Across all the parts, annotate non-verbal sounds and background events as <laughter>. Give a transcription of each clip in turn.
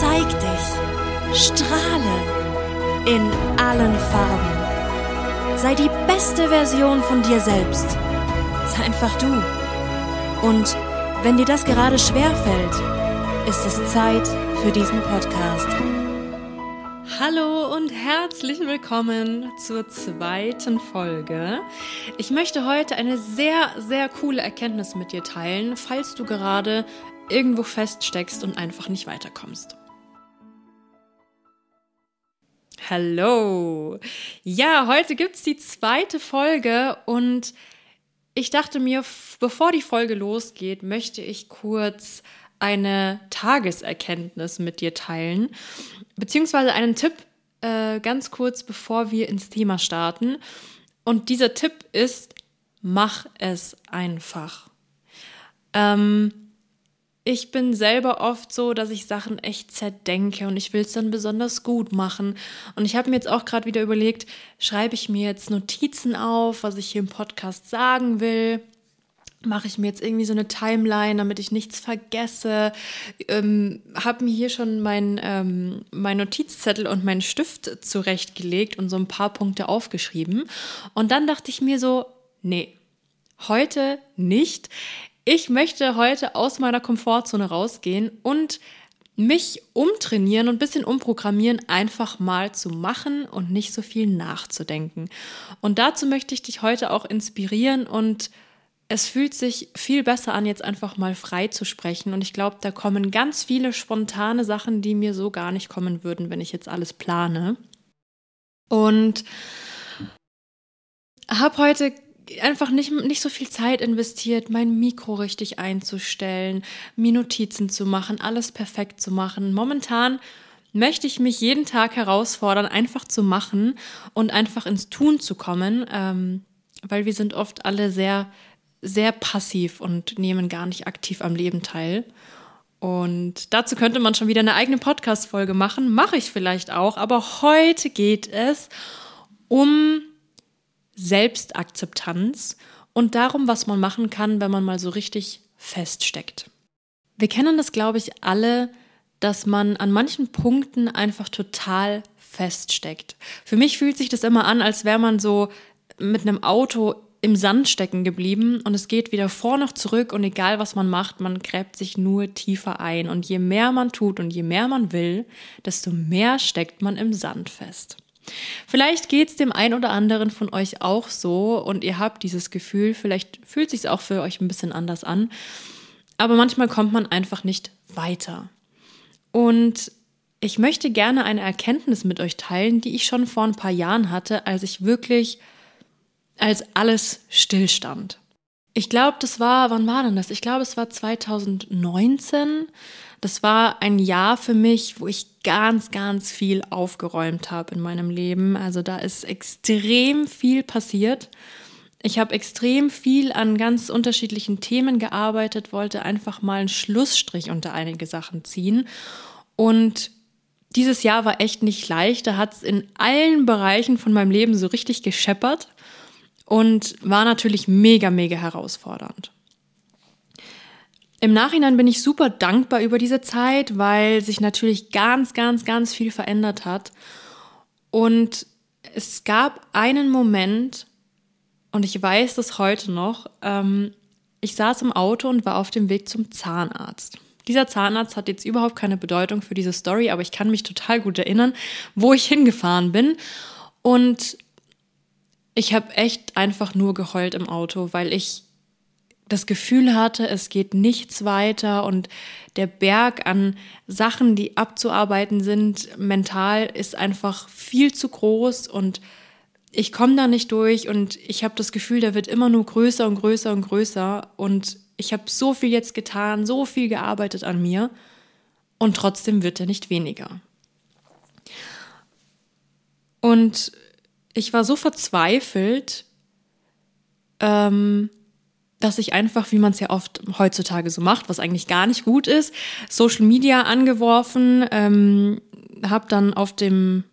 Zeig dich, strahle in allen Farben. Sei die beste Version von dir selbst. Sei einfach du. Und wenn dir das gerade schwer fällt, ist es Zeit für diesen Podcast. Hallo und herzlich willkommen zur zweiten Folge. Ich möchte heute eine sehr, sehr coole Erkenntnis mit dir teilen, falls du gerade irgendwo feststeckst und einfach nicht weiterkommst. Hallo! Ja, heute gibt es die zweite Folge und ich dachte mir, bevor die Folge losgeht, möchte ich kurz eine Tageserkenntnis mit dir teilen, beziehungsweise einen Tipp äh, ganz kurz, bevor wir ins Thema starten. Und dieser Tipp ist, mach es einfach. Ähm, ich bin selber oft so, dass ich Sachen echt zerdenke und ich will es dann besonders gut machen. Und ich habe mir jetzt auch gerade wieder überlegt, schreibe ich mir jetzt Notizen auf, was ich hier im Podcast sagen will? Mache ich mir jetzt irgendwie so eine Timeline, damit ich nichts vergesse? Ähm, habe mir hier schon mein, ähm, mein Notizzettel und meinen Stift zurechtgelegt und so ein paar Punkte aufgeschrieben. Und dann dachte ich mir so, nee, heute nicht ich möchte heute aus meiner Komfortzone rausgehen und mich umtrainieren und ein bisschen umprogrammieren, einfach mal zu machen und nicht so viel nachzudenken. Und dazu möchte ich dich heute auch inspirieren und es fühlt sich viel besser an, jetzt einfach mal frei zu sprechen. Und ich glaube, da kommen ganz viele spontane Sachen, die mir so gar nicht kommen würden, wenn ich jetzt alles plane. Und habe heute einfach nicht, nicht so viel Zeit investiert, mein Mikro richtig einzustellen, mir Notizen zu machen, alles perfekt zu machen. Momentan möchte ich mich jeden Tag herausfordern, einfach zu machen und einfach ins Tun zu kommen, ähm, weil wir sind oft alle sehr, sehr passiv und nehmen gar nicht aktiv am Leben teil. Und dazu könnte man schon wieder eine eigene Podcast-Folge machen, mache ich vielleicht auch, aber heute geht es um Selbstakzeptanz und darum, was man machen kann, wenn man mal so richtig feststeckt. Wir kennen das, glaube ich, alle, dass man an manchen Punkten einfach total feststeckt. Für mich fühlt sich das immer an, als wäre man so mit einem Auto im Sand stecken geblieben und es geht wieder vor noch zurück und egal was man macht, man gräbt sich nur tiefer ein und je mehr man tut und je mehr man will, desto mehr steckt man im Sand fest. Vielleicht geht es dem einen oder anderen von euch auch so und ihr habt dieses Gefühl, vielleicht fühlt sich auch für euch ein bisschen anders an, aber manchmal kommt man einfach nicht weiter. Und ich möchte gerne eine Erkenntnis mit euch teilen, die ich schon vor ein paar Jahren hatte, als ich wirklich, als alles stillstand. Ich glaube, das war, wann war denn das? Ich glaube, es war 2019. Das war ein Jahr für mich, wo ich ganz, ganz viel aufgeräumt habe in meinem Leben. Also da ist extrem viel passiert. Ich habe extrem viel an ganz unterschiedlichen Themen gearbeitet, wollte einfach mal einen Schlussstrich unter einige Sachen ziehen. Und dieses Jahr war echt nicht leicht. Da hat es in allen Bereichen von meinem Leben so richtig gescheppert und war natürlich mega, mega herausfordernd. Im Nachhinein bin ich super dankbar über diese Zeit, weil sich natürlich ganz, ganz, ganz viel verändert hat. Und es gab einen Moment, und ich weiß das heute noch, ähm, ich saß im Auto und war auf dem Weg zum Zahnarzt. Dieser Zahnarzt hat jetzt überhaupt keine Bedeutung für diese Story, aber ich kann mich total gut erinnern, wo ich hingefahren bin. Und ich habe echt einfach nur geheult im Auto, weil ich das Gefühl hatte, es geht nichts weiter und der Berg an Sachen, die abzuarbeiten sind, mental ist einfach viel zu groß und ich komme da nicht durch und ich habe das Gefühl, der wird immer nur größer und größer und größer und ich habe so viel jetzt getan, so viel gearbeitet an mir und trotzdem wird er nicht weniger. Und ich war so verzweifelt, ähm, dass ich einfach, wie man es ja oft heutzutage so macht, was eigentlich gar nicht gut ist, Social Media angeworfen, ähm, habe dann auf dem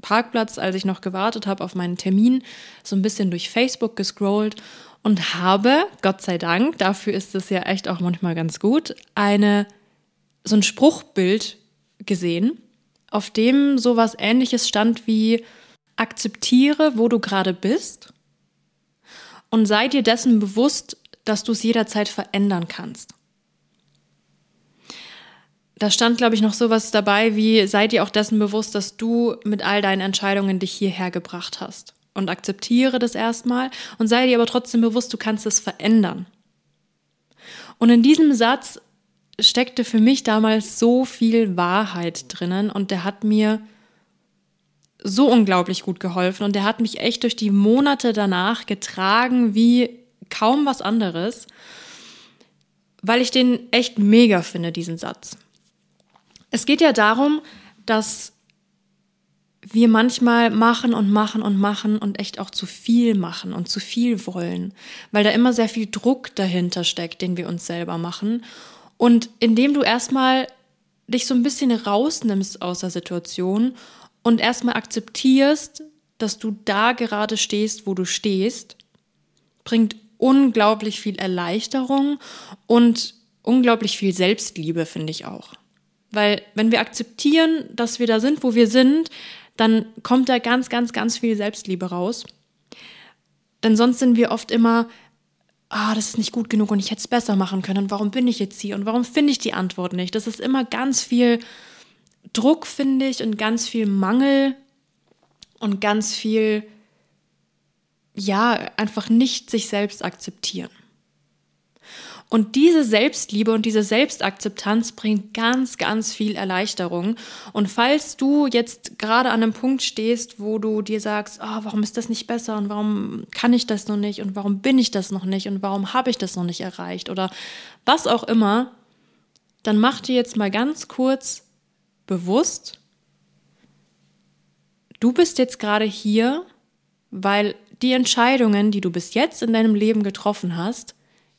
Parkplatz, als ich noch gewartet habe auf meinen Termin, so ein bisschen durch Facebook gescrollt und habe, Gott sei Dank, dafür ist es ja echt auch manchmal ganz gut, eine so ein Spruchbild gesehen, auf dem sowas ähnliches stand wie akzeptiere, wo du gerade bist und sei dir dessen bewusst, dass du es jederzeit verändern kannst. Da stand, glaube ich, noch sowas dabei wie, sei dir auch dessen bewusst, dass du mit all deinen Entscheidungen dich hierher gebracht hast. Und akzeptiere das erstmal und sei dir aber trotzdem bewusst, du kannst es verändern. Und in diesem Satz steckte für mich damals so viel Wahrheit drinnen und der hat mir so unglaublich gut geholfen und der hat mich echt durch die Monate danach getragen wie kaum was anderes, weil ich den echt mega finde, diesen Satz. Es geht ja darum, dass wir manchmal machen und machen und machen und echt auch zu viel machen und zu viel wollen, weil da immer sehr viel Druck dahinter steckt, den wir uns selber machen. Und indem du erstmal dich so ein bisschen rausnimmst aus der Situation und erstmal akzeptierst, dass du da gerade stehst, wo du stehst, bringt unglaublich viel Erleichterung und unglaublich viel Selbstliebe, finde ich auch. Weil wenn wir akzeptieren, dass wir da sind, wo wir sind, dann kommt da ganz, ganz, ganz viel Selbstliebe raus. Denn sonst sind wir oft immer, ah, das ist nicht gut genug und ich hätte es besser machen können. Und warum bin ich jetzt hier? Und warum finde ich die Antwort nicht? Das ist immer ganz viel Druck, finde ich, und ganz viel Mangel und ganz viel, ja, einfach nicht sich selbst akzeptieren. Und diese Selbstliebe und diese Selbstakzeptanz bringt ganz, ganz viel Erleichterung. Und falls du jetzt gerade an einem Punkt stehst, wo du dir sagst, oh, warum ist das nicht besser und warum kann ich das noch nicht und warum bin ich das noch nicht und warum habe ich das noch nicht erreicht oder was auch immer, dann mach dir jetzt mal ganz kurz bewusst, du bist jetzt gerade hier, weil die Entscheidungen, die du bis jetzt in deinem Leben getroffen hast,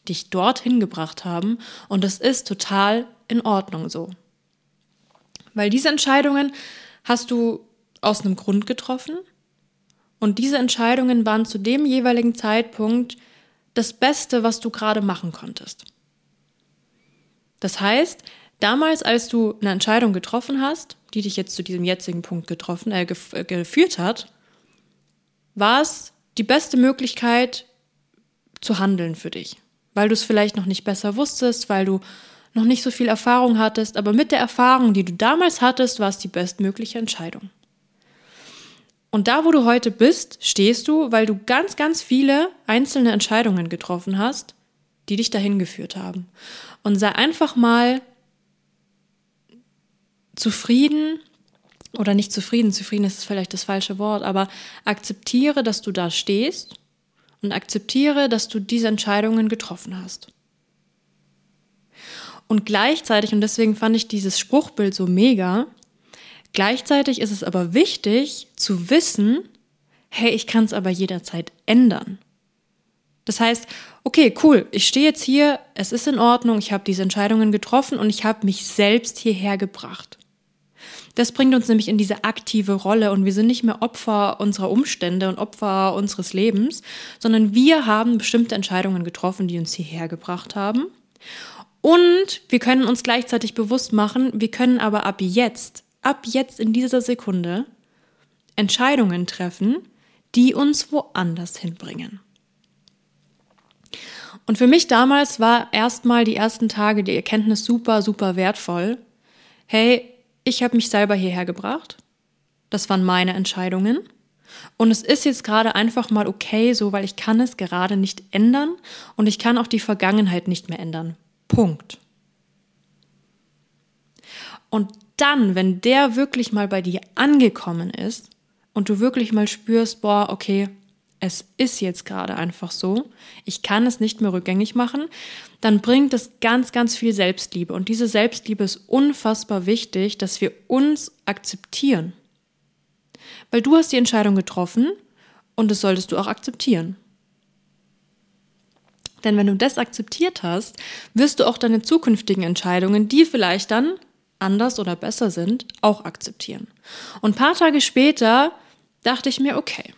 dich dorthin gebracht haben und das ist total in Ordnung so. Weil diese Entscheidungen hast du aus einem Grund getroffen und diese Entscheidungen waren zu dem jeweiligen Zeitpunkt das Beste, was du gerade machen konntest. Das heißt, damals, als du eine Entscheidung getroffen hast, die dich jetzt zu diesem jetzigen Punkt getroffen, äh, äh geführt hat, war es die beste Möglichkeit zu handeln für dich weil du es vielleicht noch nicht besser wusstest, weil du noch nicht so viel Erfahrung hattest, aber mit der Erfahrung, die du damals hattest, war es die bestmögliche Entscheidung. Und da, wo du heute bist, stehst du, weil du ganz, ganz viele einzelne Entscheidungen getroffen hast, die dich dahin geführt haben. Und sei einfach mal zufrieden oder nicht zufrieden, zufrieden ist vielleicht das falsche Wort, aber akzeptiere, dass du da stehst und akzeptiere, dass du diese Entscheidungen getroffen hast. Und gleichzeitig, und deswegen fand ich dieses Spruchbild so mega, gleichzeitig ist es aber wichtig zu wissen, hey, ich kann es aber jederzeit ändern. Das heißt, okay, cool, ich stehe jetzt hier, es ist in Ordnung, ich habe diese Entscheidungen getroffen und ich habe mich selbst hierher gebracht. Das bringt uns nämlich in diese aktive Rolle und wir sind nicht mehr Opfer unserer Umstände und Opfer unseres Lebens, sondern wir haben bestimmte Entscheidungen getroffen, die uns hierher gebracht haben. Und wir können uns gleichzeitig bewusst machen, wir können aber ab jetzt, ab jetzt in dieser Sekunde Entscheidungen treffen, die uns woanders hinbringen. Und für mich damals war erstmal die ersten Tage die Erkenntnis super, super wertvoll. Hey, ich habe mich selber hierher gebracht. Das waren meine Entscheidungen. Und es ist jetzt gerade einfach mal okay so, weil ich kann es gerade nicht ändern und ich kann auch die Vergangenheit nicht mehr ändern. Punkt. Und dann, wenn der wirklich mal bei dir angekommen ist und du wirklich mal spürst, boah, okay, es ist jetzt gerade einfach so, ich kann es nicht mehr rückgängig machen, dann bringt es ganz, ganz viel Selbstliebe. Und diese Selbstliebe ist unfassbar wichtig, dass wir uns akzeptieren. Weil du hast die Entscheidung getroffen und das solltest du auch akzeptieren. Denn wenn du das akzeptiert hast, wirst du auch deine zukünftigen Entscheidungen, die vielleicht dann anders oder besser sind, auch akzeptieren. Und ein paar Tage später dachte ich mir, okay,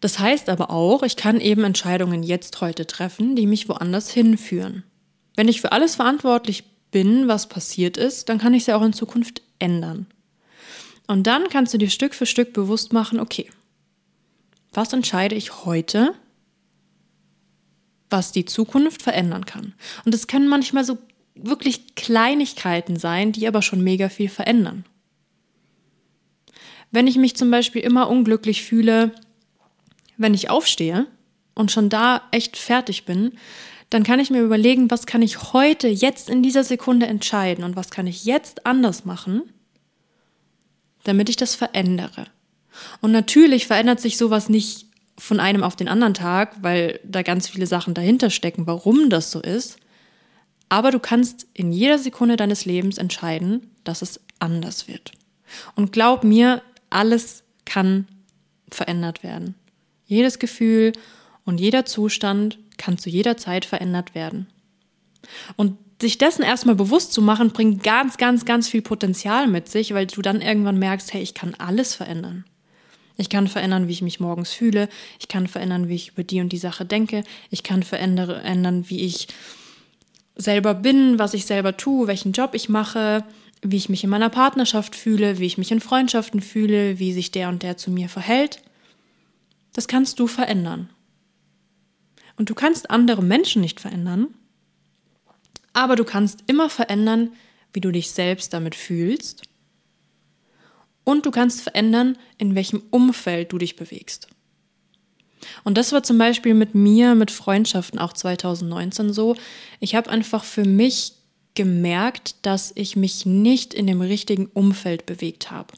das heißt aber auch, ich kann eben Entscheidungen jetzt heute treffen, die mich woanders hinführen. Wenn ich für alles verantwortlich bin, was passiert ist, dann kann ich ja auch in Zukunft ändern. Und dann kannst du dir Stück für Stück bewusst machen, okay, was entscheide ich heute, was die Zukunft verändern kann. Und es können manchmal so wirklich Kleinigkeiten sein, die aber schon mega viel verändern. Wenn ich mich zum Beispiel immer unglücklich fühle, wenn ich aufstehe und schon da echt fertig bin, dann kann ich mir überlegen, was kann ich heute, jetzt in dieser Sekunde entscheiden und was kann ich jetzt anders machen, damit ich das verändere. Und natürlich verändert sich sowas nicht von einem auf den anderen Tag, weil da ganz viele Sachen dahinter stecken, warum das so ist. Aber du kannst in jeder Sekunde deines Lebens entscheiden, dass es anders wird. Und glaub mir, alles kann verändert werden. Jedes Gefühl und jeder Zustand kann zu jeder Zeit verändert werden. Und sich dessen erstmal bewusst zu machen, bringt ganz, ganz, ganz viel Potenzial mit sich, weil du dann irgendwann merkst, hey, ich kann alles verändern. Ich kann verändern, wie ich mich morgens fühle. Ich kann verändern, wie ich über die und die Sache denke. Ich kann verändern, wie ich selber bin, was ich selber tue, welchen Job ich mache, wie ich mich in meiner Partnerschaft fühle, wie ich mich in Freundschaften fühle, wie sich der und der zu mir verhält. Das kannst du verändern. Und du kannst andere Menschen nicht verändern, aber du kannst immer verändern, wie du dich selbst damit fühlst. Und du kannst verändern, in welchem Umfeld du dich bewegst. Und das war zum Beispiel mit mir, mit Freundschaften auch 2019 so. Ich habe einfach für mich gemerkt, dass ich mich nicht in dem richtigen Umfeld bewegt habe.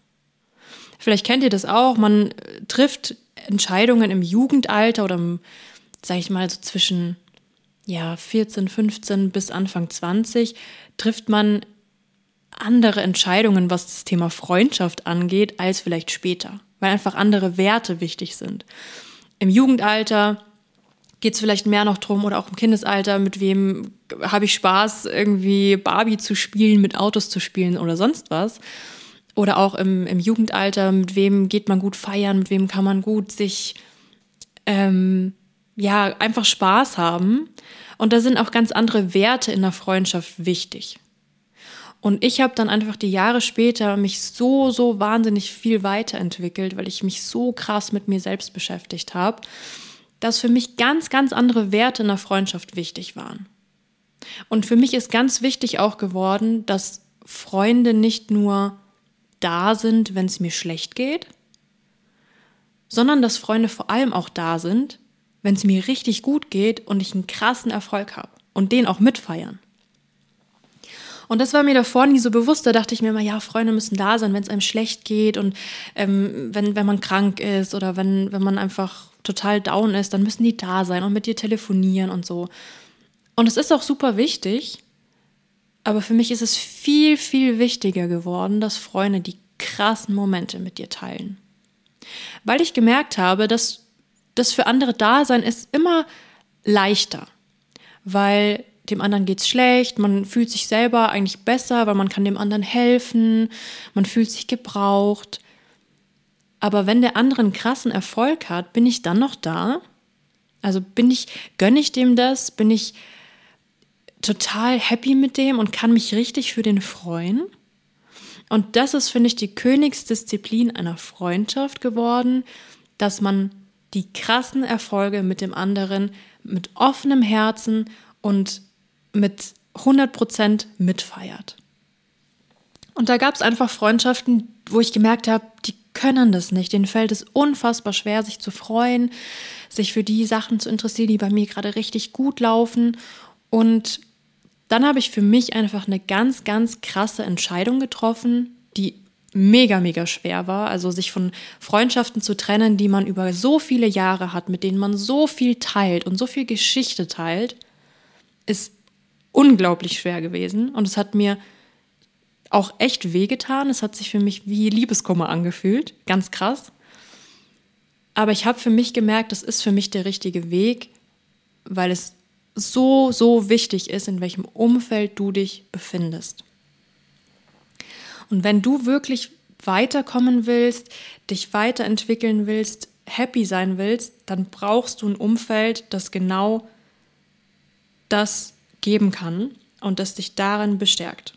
Vielleicht kennt ihr das auch, man trifft Entscheidungen im Jugendalter oder im sag ich mal, so zwischen ja, 14, 15 bis Anfang 20 trifft man andere Entscheidungen, was das Thema Freundschaft angeht, als vielleicht später, weil einfach andere Werte wichtig sind. Im Jugendalter geht es vielleicht mehr noch drum oder auch im Kindesalter, mit wem habe ich Spaß, irgendwie Barbie zu spielen, mit Autos zu spielen oder sonst was. Oder auch im, im Jugendalter, mit wem geht man gut feiern, mit wem kann man gut sich ähm, ja, einfach Spaß haben. Und da sind auch ganz andere Werte in der Freundschaft wichtig. Und ich habe dann einfach die Jahre später mich so, so wahnsinnig viel weiterentwickelt, weil ich mich so krass mit mir selbst beschäftigt habe, dass für mich ganz, ganz andere Werte in der Freundschaft wichtig waren. Und für mich ist ganz wichtig auch geworden, dass Freunde nicht nur da sind, wenn es mir schlecht geht, sondern dass Freunde vor allem auch da sind, wenn es mir richtig gut geht und ich einen krassen Erfolg habe und den auch mitfeiern. Und das war mir davor nie so bewusst. Da dachte ich mir immer, ja, Freunde müssen da sein, wenn es einem schlecht geht und ähm, wenn, wenn man krank ist oder wenn, wenn man einfach total down ist, dann müssen die da sein und mit dir telefonieren und so. Und es ist auch super wichtig, aber für mich ist es viel, viel wichtiger geworden, dass Freunde die krassen Momente mit dir teilen. Weil ich gemerkt habe, dass das für andere Dasein ist immer leichter, weil dem anderen geht es schlecht, man fühlt sich selber eigentlich besser, weil man kann dem anderen helfen, man fühlt sich gebraucht. Aber wenn der andere einen krassen Erfolg hat, bin ich dann noch da? Also bin ich, gönne ich dem das? Bin ich total happy mit dem und kann mich richtig für den freuen? Und das ist, finde ich, die Königsdisziplin einer Freundschaft geworden, dass man die krassen Erfolge mit dem anderen mit offenem Herzen und mit 100% mitfeiert. Und da gab es einfach Freundschaften, wo ich gemerkt habe, die können das nicht. Denen fällt es unfassbar schwer, sich zu freuen, sich für die Sachen zu interessieren, die bei mir gerade richtig gut laufen. Und dann habe ich für mich einfach eine ganz, ganz krasse Entscheidung getroffen, die mega, mega schwer war. Also sich von Freundschaften zu trennen, die man über so viele Jahre hat, mit denen man so viel teilt und so viel Geschichte teilt, ist unglaublich schwer gewesen. Und es hat mir auch echt wehgetan. Es hat sich für mich wie Liebeskummer angefühlt. Ganz krass. Aber ich habe für mich gemerkt, das ist für mich der richtige Weg, weil es so, so wichtig ist, in welchem Umfeld du dich befindest. Und wenn du wirklich weiterkommen willst, dich weiterentwickeln willst, happy sein willst, dann brauchst du ein Umfeld, das genau das geben kann. und das dich darin bestärkt.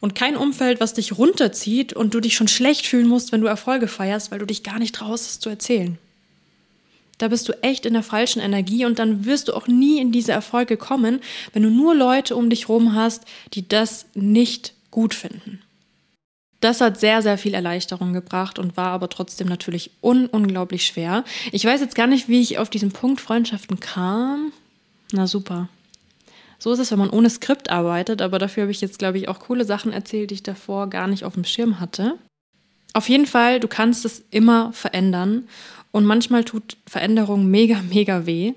Und kein Umfeld, was dich runterzieht und du dich schon schlecht fühlen musst, wenn du Erfolge feierst, weil du dich gar nicht traust, es zu erzählen. Da bist du echt in der falschen Energie und dann wirst du auch nie in diese Erfolge kommen, wenn du nur Leute um dich herum hast, die das nicht gut finden. Das hat sehr, sehr viel Erleichterung gebracht und war aber trotzdem natürlich un unglaublich schwer. Ich weiß jetzt gar nicht, wie ich auf diesen Punkt Freundschaften kam. Na super. So ist es, wenn man ohne Skript arbeitet, aber dafür habe ich jetzt, glaube ich, auch coole Sachen erzählt, die ich davor gar nicht auf dem Schirm hatte. Auf jeden Fall, du kannst es immer verändern und manchmal tut Veränderung mega, mega weh.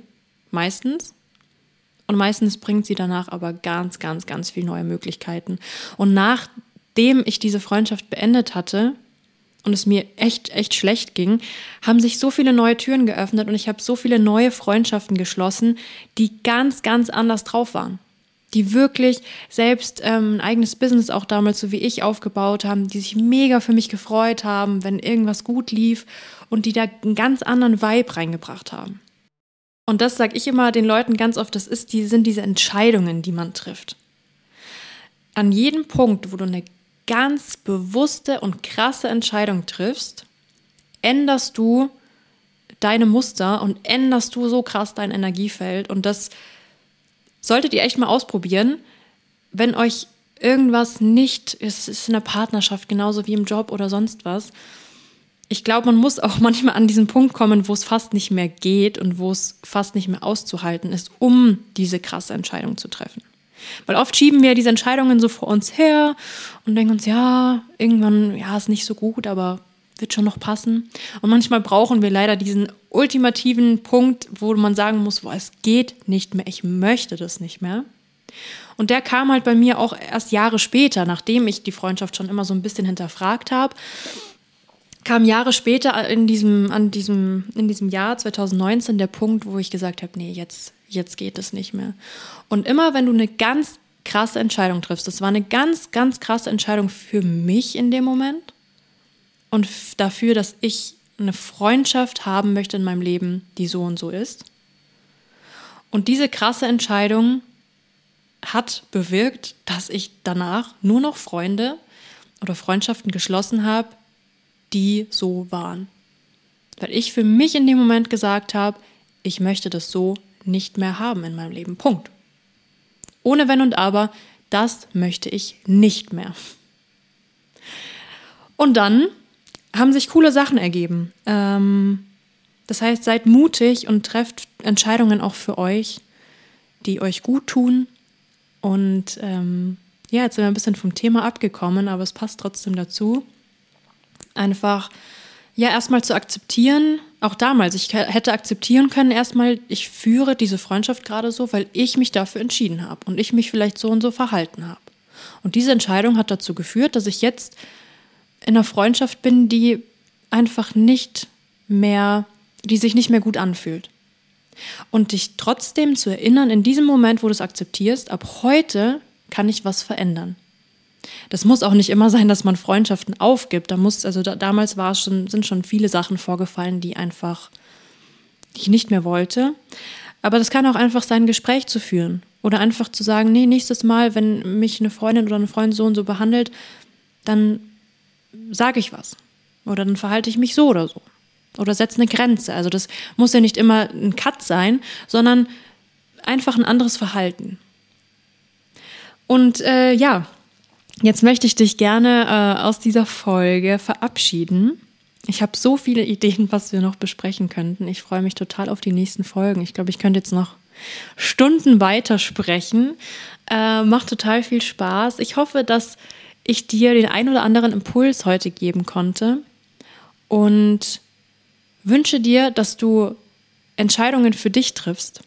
Meistens. Und meistens bringt sie danach aber ganz, ganz, ganz viel neue Möglichkeiten. Und nachdem ich diese Freundschaft beendet hatte und es mir echt, echt schlecht ging, haben sich so viele neue Türen geöffnet und ich habe so viele neue Freundschaften geschlossen, die ganz, ganz anders drauf waren die wirklich selbst ähm, ein eigenes Business auch damals so wie ich aufgebaut haben, die sich mega für mich gefreut haben, wenn irgendwas gut lief und die da einen ganz anderen Vibe reingebracht haben. Und das sage ich immer den Leuten ganz oft, das ist die, sind diese Entscheidungen, die man trifft. An jedem Punkt, wo du eine ganz bewusste und krasse Entscheidung triffst, änderst du deine Muster und änderst du so krass dein Energiefeld. Und das solltet ihr echt mal ausprobieren, wenn euch irgendwas nicht, es ist in der Partnerschaft genauso wie im Job oder sonst was, ich glaube, man muss auch <laughs> manchmal an diesen Punkt kommen, wo es fast nicht mehr geht und wo es fast nicht mehr auszuhalten ist, um diese krasse Entscheidung zu treffen. Weil oft schieben wir diese Entscheidungen so vor uns her und denken uns, ja, irgendwann, ja, ist nicht so gut, aber wird schon noch passen. Und manchmal brauchen wir leider diesen ultimativen Punkt, wo man sagen muss, boah, es geht nicht mehr, ich möchte das nicht mehr. Und der kam halt bei mir auch erst Jahre später, nachdem ich die Freundschaft schon immer so ein bisschen hinterfragt habe kam Jahre später in diesem, an diesem, in diesem Jahr 2019 der Punkt, wo ich gesagt habe, nee, jetzt, jetzt geht es nicht mehr. Und immer wenn du eine ganz krasse Entscheidung triffst, das war eine ganz, ganz krasse Entscheidung für mich in dem Moment und dafür, dass ich eine Freundschaft haben möchte in meinem Leben, die so und so ist. Und diese krasse Entscheidung hat bewirkt, dass ich danach nur noch Freunde oder Freundschaften geschlossen habe, die so waren. Weil ich für mich in dem Moment gesagt habe, ich möchte das so nicht mehr haben in meinem Leben. Punkt. Ohne Wenn und Aber, das möchte ich nicht mehr. Und dann haben sich coole Sachen ergeben. Ähm, das heißt, seid mutig und trefft Entscheidungen auch für euch, die euch gut tun. Und ähm, ja, jetzt sind wir ein bisschen vom Thema abgekommen, aber es passt trotzdem dazu einfach ja erstmal zu akzeptieren, auch damals, ich hätte akzeptieren können erstmal, ich führe diese Freundschaft gerade so, weil ich mich dafür entschieden habe und ich mich vielleicht so und so verhalten habe. Und diese Entscheidung hat dazu geführt, dass ich jetzt in einer Freundschaft bin, die einfach nicht mehr, die sich nicht mehr gut anfühlt. Und dich trotzdem zu erinnern, in diesem Moment, wo du es akzeptierst, ab heute kann ich was verändern. Das muss auch nicht immer sein, dass man Freundschaften aufgibt. Da muss, also da, damals war schon, sind schon viele Sachen vorgefallen, die einfach, die ich nicht mehr wollte. Aber das kann auch einfach sein, ein Gespräch zu führen. Oder einfach zu sagen, nee, nächstes Mal, wenn mich eine Freundin oder ein Freund so und so behandelt, dann sage ich was. Oder dann verhalte ich mich so oder so. Oder setze eine Grenze. Also das muss ja nicht immer ein Cut sein, sondern einfach ein anderes Verhalten. Und äh, ja, Jetzt möchte ich dich gerne äh, aus dieser Folge verabschieden. Ich habe so viele <laughs> Ideen, was wir noch besprechen könnten. Ich freue mich total auf die nächsten Folgen. Ich glaube, ich könnte jetzt noch Stunden weitersprechen. Äh, macht total viel Spaß. Ich hoffe, dass ich dir den ein oder anderen Impuls heute geben konnte und wünsche dir, dass du Entscheidungen für dich triffst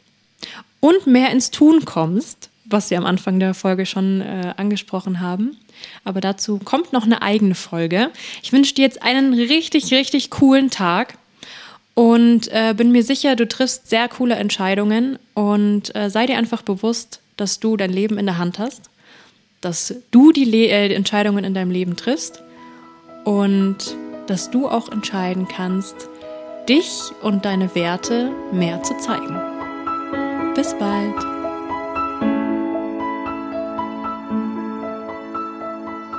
und mehr ins Tun kommst was wir am Anfang der Folge schon äh, angesprochen haben. Aber dazu kommt noch eine eigene Folge. Ich wünsche dir jetzt einen richtig, richtig coolen Tag und äh, bin mir sicher, du triffst sehr coole Entscheidungen und äh, sei dir einfach bewusst, dass du dein Leben in der Hand hast, dass du die Le äh, Entscheidungen in deinem Leben triffst und dass du auch entscheiden kannst, dich und deine Werte mehr zu zeigen. Bis bald!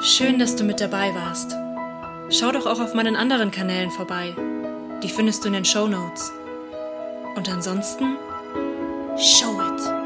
Schön, dass du mit dabei warst. Schau doch auch auf meinen anderen Kanälen vorbei. Die findest du in den Show Notes. Und ansonsten, show it!